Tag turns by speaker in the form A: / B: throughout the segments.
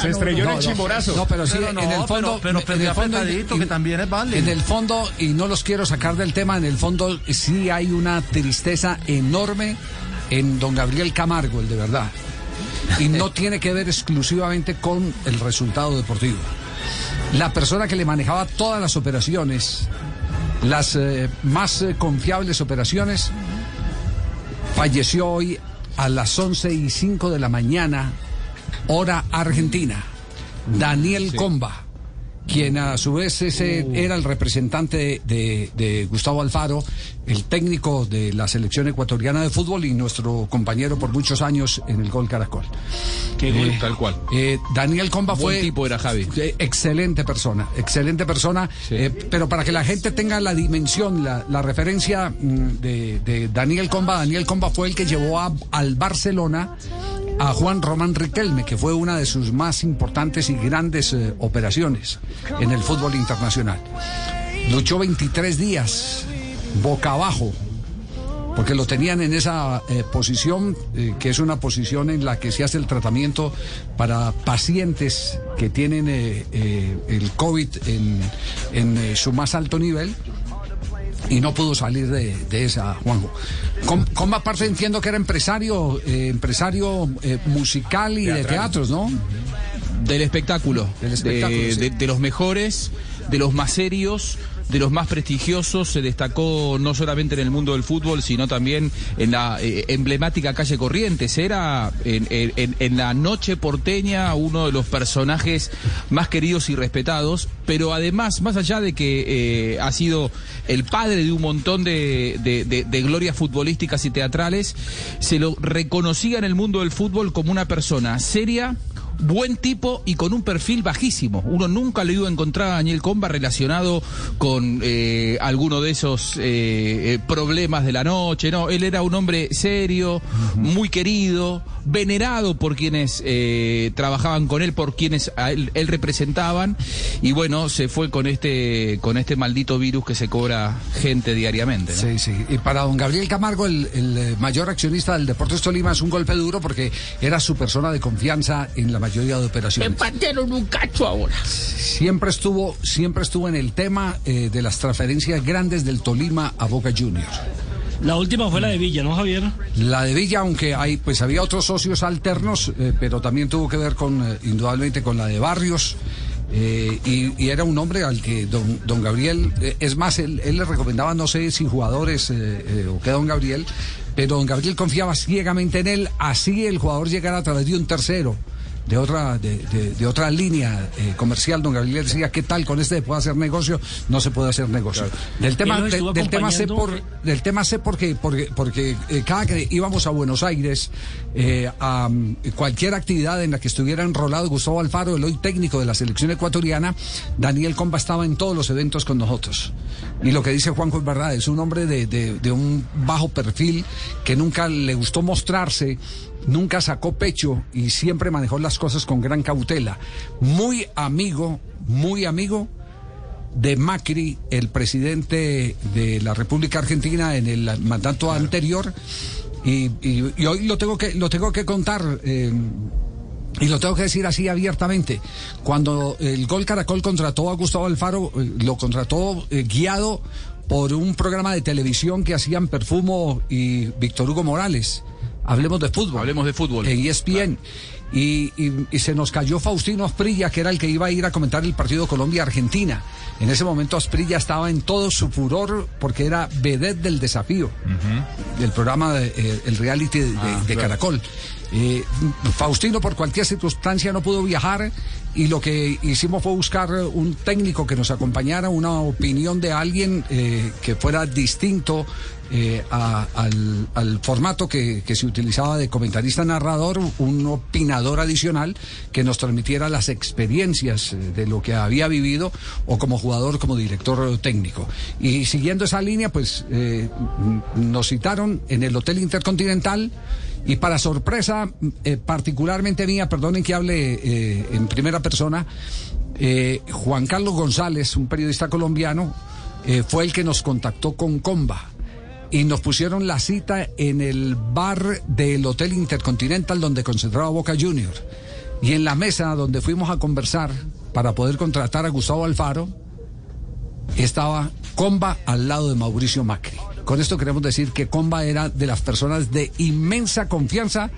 A: Se estrelló en el
B: no,
A: chimborazo.
B: No, pero sí,
C: Pero no,
B: en el fondo.
C: pero- pero
B: en el fondo,
C: que también es válido.
B: En el fondo, y no los quiero sacar del tema, en el fondo sí hay una tristeza enorme en don Gabriel Camargo, el de verdad. Y no tiene que ver exclusivamente con el resultado deportivo. La persona que le manejaba todas las operaciones, las eh, más eh, confiables operaciones, falleció hoy a las 11 y 5 de la mañana, hora argentina. Daniel Comba, quien a su vez ese era el representante de, de Gustavo Alfaro, el técnico de la selección ecuatoriana de fútbol y nuestro compañero por muchos años en el Gol Caracol.
A: Qué gol, tal cual.
B: Eh, Daniel Comba
A: Buen
B: fue
A: tipo era Javi.
B: eh, excelente persona, excelente persona, eh, pero para que la gente tenga la dimensión, la, la referencia mm, de, de Daniel Comba, Daniel Comba fue el que llevó a- al Barcelona a Juan Román Riquelme, que fue una de sus más importantes y grandes eh, operaciones en el fútbol internacional. Luchó 23 días, boca abajo, porque lo tenían en esa eh, posición, eh, que es una posición en la que se hace el tratamiento para pacientes que tienen el COVID en, su más alto nivel. Y no pudo salir de, de esa, Juanjo. Com- Comba aparte entiendo que era empresario, eh, empresario eh, musical y de teatros, ¿no?
A: Del espectáculo.
B: Del espectáculo,
A: de,
B: sí.
A: de- de los mejores, de los más serios, de los más prestigiosos. Se destacó no solamente en el mundo del fútbol, sino también en la eh, emblemática calle Corrientes. Era en, la noche porteña uno de los personajes más queridos y respetados. Pero además, más allá de que eh, ha sido el padre de un montón de glorias futbolísticas y teatrales, se lo reconocía en el mundo del fútbol como una persona seria buen tipo y con un perfil bajísimo. Uno nunca le iba a encontrar a Daniel Comba relacionado con eh, alguno de esos eh, eh, problemas de la noche. No, él era un hombre serio, muy querido, venerado por quienes eh, trabajaban con él, por quienes a él, él representaban. Y bueno, se fue con este, con este maldito virus que se cobra gente diariamente. ¿no?
B: Sí, sí. Y para don Gabriel Camargo, el, el, mayor accionista del Deportes Tolima, es un golpe duro porque era su persona de confianza en la mayoría de
D: Me
B: operaciones.
D: partieron un cacho ahora.
B: Siempre estuvo, siempre estuvo en el tema eh, de las transferencias grandes del Tolima a Boca Juniors.
E: La última fue la de Villa, ¿no, Javier?
B: La de Villa, aunque hay, pues había otros socios alternos, eh, pero también tuvo que ver con, eh, indudablemente, con la de Barrios. eh, y, y era un hombre al que don, don Gabriel, eh, es más, él, él le recomendaba, no sé si jugadores eh, eh, o qué don Gabriel, pero don Gabriel confiaba ciegamente en él, así el jugador llegara a través de un tercero. De otra, de, de- de otra línea eh, comercial, don Gabriel decía, ¿qué tal con este se puede hacer negocio? No se puede hacer negocio. Del tema, de- del tema sé por, del tema sé porque, porque, porque eh, cada que íbamos a Buenos Aires eh, a mm, cualquier actividad en la que estuviera enrolado Gustavo Alfaro, el hoy técnico de la selección ecuatoriana, Daniel Comba estaba en todos los eventos con nosotros. Y lo que dice Juanjo es verdad, es un hombre de, de- de un bajo perfil que nunca le gustó mostrarse. Nunca sacó pecho y siempre manejó las cosas con gran cautela. Muy amigo, muy amigo de Macri, el presidente de la República Argentina en el mandato anterior. Y, y- y hoy lo tengo que, lo tengo que contar. eh, y lo tengo que decir así abiertamente. Cuando el Gol Caracol contrató a Gustavo Alfaro, eh, lo contrató eh, guiado por un programa de televisión que hacían Perfumo y Víctor Hugo Morales. Hablemos de fútbol.
A: Hablemos de fútbol.
B: En ESPN. Y, y- y se nos cayó Faustino Asprilla, que era el que iba a ir a comentar el partido Colombia-Argentina. En ese momento Asprilla estaba en todo su furor porque era vedette del desafío, del programa, de, eh, el reality de, de- de Caracol. Eh, Faustino por cualquier circunstancia no pudo viajar y lo que hicimos fue buscar un técnico que nos acompañara, una opinión de alguien eh, que fuera distinto eh, al, formato que, que se utilizaba de comentarista narrador, un opinador adicional que nos transmitiera las experiencias de lo que había vivido o como jugador, como director técnico. Y siguiendo esa línea, pues nos citaron en el Hotel Intercontinental. Y para sorpresa, eh, particularmente mía, perdonen que hable eh, en primera persona, eh, Juan Carlos González, un periodista colombiano, eh, fue el que nos contactó con Comba y nos pusieron la cita en el bar del Hotel Intercontinental donde concentraba Boca Junior. Y en la mesa donde fuimos a conversar para poder contratar a Gustavo Alfaro, estaba Comba al lado de Mauricio Macri. Con esto queremos decir que Comba era de las personas de inmensa confianza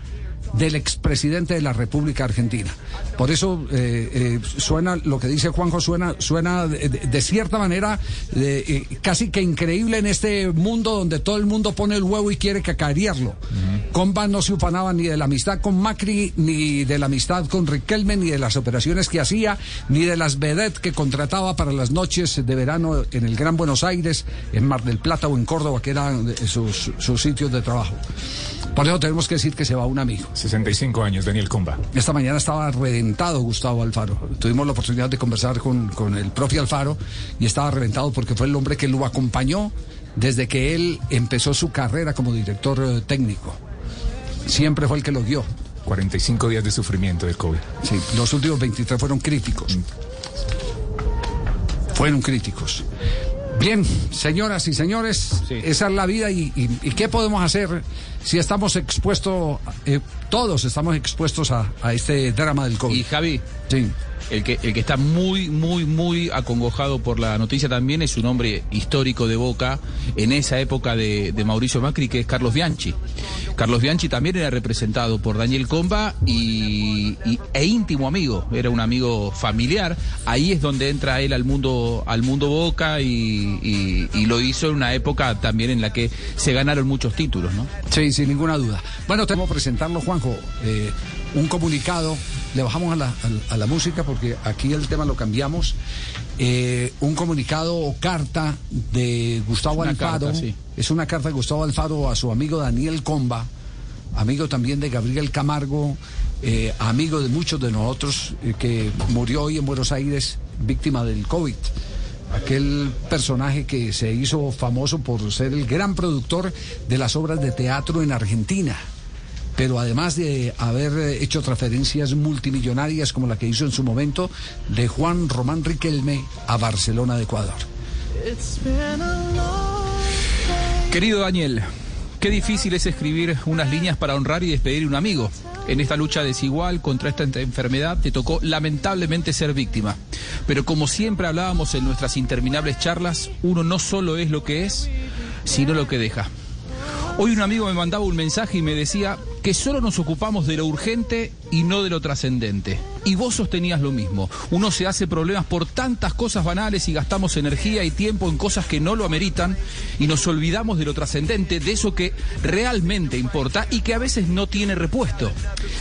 B: del expresidente de la República Argentina. Por eso eh, eh, suena, lo que dice Juanjo, suena, suena de, cierta manera eh, casi que increíble en este mundo donde todo el mundo pone el huevo y quiere cacarearlo. Comba no se ufanaba ni de la amistad con Macri, ni de la amistad con Riquelme, ni de las operaciones que hacía, ni de las vedettes que contrataba para las noches de verano en el Gran Buenos Aires, en Mar del Plata o en Córdoba, que eran sus, sus sitios de trabajo. Por eso tenemos que decir que se va un amigo.
D: 65 años, Daniel Comba.
B: Esta mañana estaba reventado Gustavo Alfaro. Tuvimos la oportunidad de conversar con, con el propio Alfaro y estaba reventado porque fue el hombre que lo acompañó desde que él empezó su carrera como director eh, técnico. Siempre fue el que lo guió.
D: 45 días de sufrimiento del COVID.
B: Sí, los últimos 23 fueron críticos. Mm. Fueron críticos. Bien, señoras y señores, esa es la vida y, ¿qué podemos hacer si estamos expuestos, eh, todos estamos expuestos a, a, este drama del COVID?
A: Y Javi, sí el que, el que está muy, muy, muy acongojado por la noticia también es un hombre histórico de Boca en esa época de, Mauricio Macri, que es Carlos Bianchi. Carlos Bianchi también era representado por Daniel Comba y, e íntimo amigo, era un amigo familiar. Ahí es donde entra él al mundo, al mundo Boca y, lo hizo en una época también en la que se ganaron muchos títulos, ¿no?
B: Sí, sin ninguna duda. Bueno, tenemos presentarlo, Juanjo. Eh, un comunicado, le bajamos a la, a, la, música porque aquí el tema lo cambiamos, eh, un comunicado o carta de Gustavo Alfaro, es una carta de Gustavo Alfaro a su amigo Daniel Comba, amigo también de Gabriel Camargo, eh, amigo de muchos de nosotros, eh, que murió hoy en Buenos Aires víctima del COVID. Aquel personaje que se hizo famoso por ser el gran productor de las obras de teatro en Argentina pero además de haber hecho transferencias multimillonarias como la que hizo en su momento de Juan Román Riquelme a Barcelona de Ecuador.
A: Querido Daniel, qué difícil es escribir unas líneas para honrar y despedir a un amigo. En esta lucha desigual contra esta enfermedad te tocó lamentablemente ser víctima. Pero como siempre hablábamos en nuestras interminables charlas, uno no solo es lo que es, sino lo que deja. Hoy un amigo me mandaba un mensaje y me decía que solo nos ocupamos de lo urgente y no de lo trascendente. Y vos sostenías lo mismo. Uno se hace problemas por tantas cosas banales y gastamos energía y tiempo en cosas que no lo ameritan y nos olvidamos de lo trascendente, de eso que realmente importa y que a veces no tiene repuesto.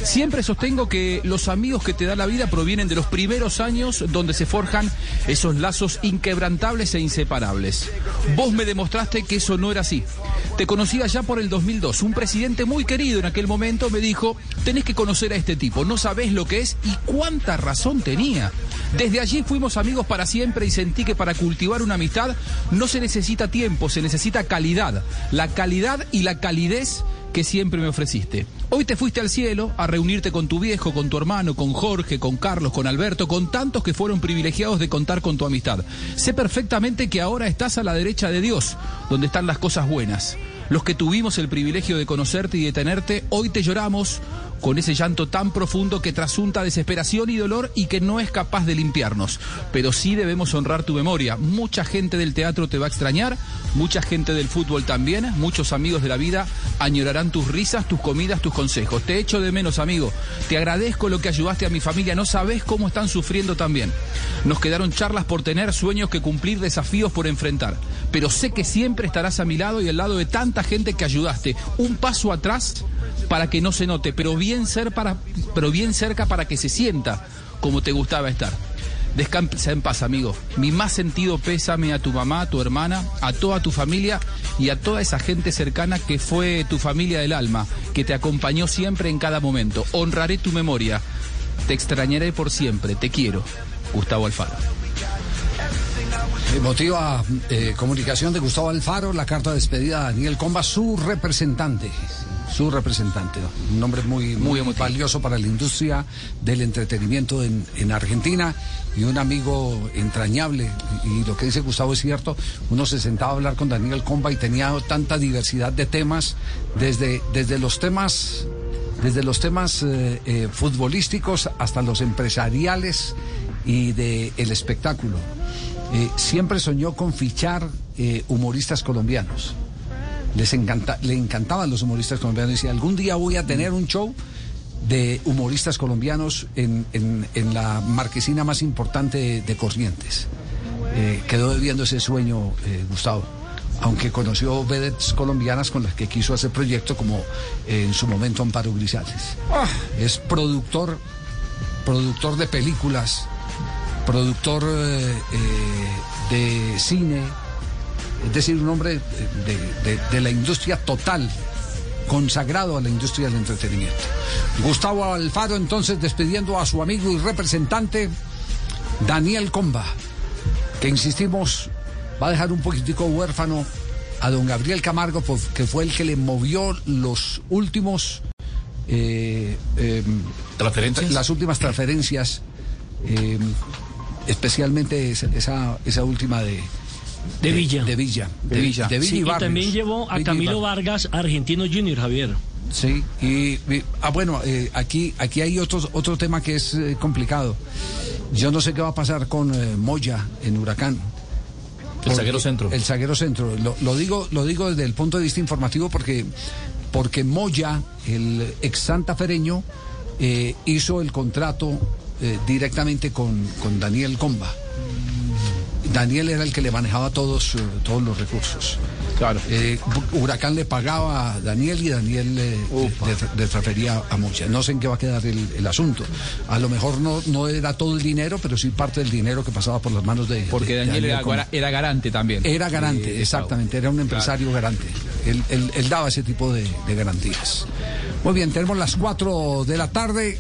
A: Siempre sostengo que los amigos que te da la vida provienen de los primeros años donde se forjan esos lazos inquebrantables e inseparables. Vos me demostraste que eso no era así. Te conocía ya por el 2002. Un presidente muy querido en aquel momento me dijo, tenés que conocer a este tipo, no sabés lo que es y cuánta razón tenía. Desde allí fuimos amigos para siempre y sentí que para cultivar una amistad no se necesita tiempo, se necesita calidad. La calidad y la calidez que siempre me ofreciste. Hoy te fuiste al cielo a reunirte con tu viejo, con tu hermano, con Jorge, con Carlos, con Alberto, con tantos que fueron privilegiados de contar con tu amistad. Sé perfectamente que ahora estás a la derecha de Dios, donde están las cosas buenas. Los que tuvimos el privilegio de conocerte y de tenerte, hoy te lloramos con ese llanto tan profundo que trasunta desesperación y dolor y que no es capaz de limpiarnos. Pero sí debemos honrar tu memoria. Mucha gente del teatro te va a extrañar, mucha gente del fútbol también, muchos amigos de la vida añorarán tus risas, tus comidas, tus consejos. Te echo de menos, amigo. Te agradezco lo que ayudaste a mi familia. No sabes cómo están sufriendo también. Nos quedaron charlas por tener, sueños que cumplir, desafíos por enfrentar. Pero sé que siempre estarás a mi lado y al lado de tanta gente que ayudaste. Un paso atrás para que no se note, pero bien, para, pero bien cerca para que se sienta como te gustaba estar. Descansa en paz, amigo. Mi más sentido pésame a tu mamá, a tu hermana, a toda tu familia y a toda esa gente cercana que fue tu familia del alma, que te acompañó siempre en cada momento. Honraré tu memoria. Te extrañaré por siempre. Te quiero. Gustavo Alfaro.
B: Motiva eh, comunicación de Gustavo Alfaro, la carta de despedida a Daniel Comba, su representante su representante. Un nombre muy, muy, valioso para la industria del entretenimiento en, en, Argentina y un amigo entrañable. Y, lo que dice Gustavo es cierto, uno se sentaba a hablar con Daniel Comba y tenía tanta diversidad de temas, desde, desde los temas desde los temas eh, eh, futbolísticos hasta los empresariales y del el espectáculo. Eh, siempre soñó con fichar humoristas colombianos. Les encanta, le encantaban los humoristas colombianos. Decía, algún día voy a tener un show de humoristas colombianos en, en- en la marquesina más importante de, de Corrientes. Eh, quedó debiendo ese sueño, eh, Gustavo. Aunque conoció vedettes colombianas con las que quiso hacer proyecto, como eh, en su momento Amparo Grisales. Es productor, productor de películas, productor de cine, es decir, un hombre de, de- de la industria total, consagrado a la industria del entretenimiento. Gustavo Alfaro, entonces, despidiendo a su amigo y representante, Daniel Comba, que insistimos, va a dejar un poquitico huérfano a don Gabriel Camargo, que fue el que le movió los últimos. eh, em,
C: ¿Transferencias?
B: las últimas transferencias, eh, especialmente esa, esa última de,
E: De Villa.
B: De Villa.
A: De Villa.
B: De Villa
E: Sí,
B: y
E: también llevó a Camilo. Vargas, argentino junior, Javier.
B: Sí, y, y- ah, bueno, eh, aquí, aquí hay otro, otro tema que es eh, complicado. Yo no sé qué va a pasar con eh, Moya en Huracán.
C: El zaguero centro.
B: El zaguero centro. Lo, lo digo, lo digo desde el punto de vista informativo porque, porque Moya, el ex santafereño, eh, hizo el contrato eh, directamente con, con Daniel Comba. Daniel era el que le manejaba todos, eh, todos los recursos.
A: Claro.
B: Eh, Huracán le pagaba a Daniel y Daniel le, le- le transfería a Mocha. No sé en qué va a quedar el, el asunto. A lo mejor no, no era todo el dinero, pero sí parte del dinero que pasaba por las manos de.
A: Porque
B: de-
A: Daniel era, era garante también.
B: Era garante,
A: Eh,
B: exactamente, era un empresario garante. Él, él- él daba ese tipo de, de garantías. Muy bien, tenemos las 4 de la tarde.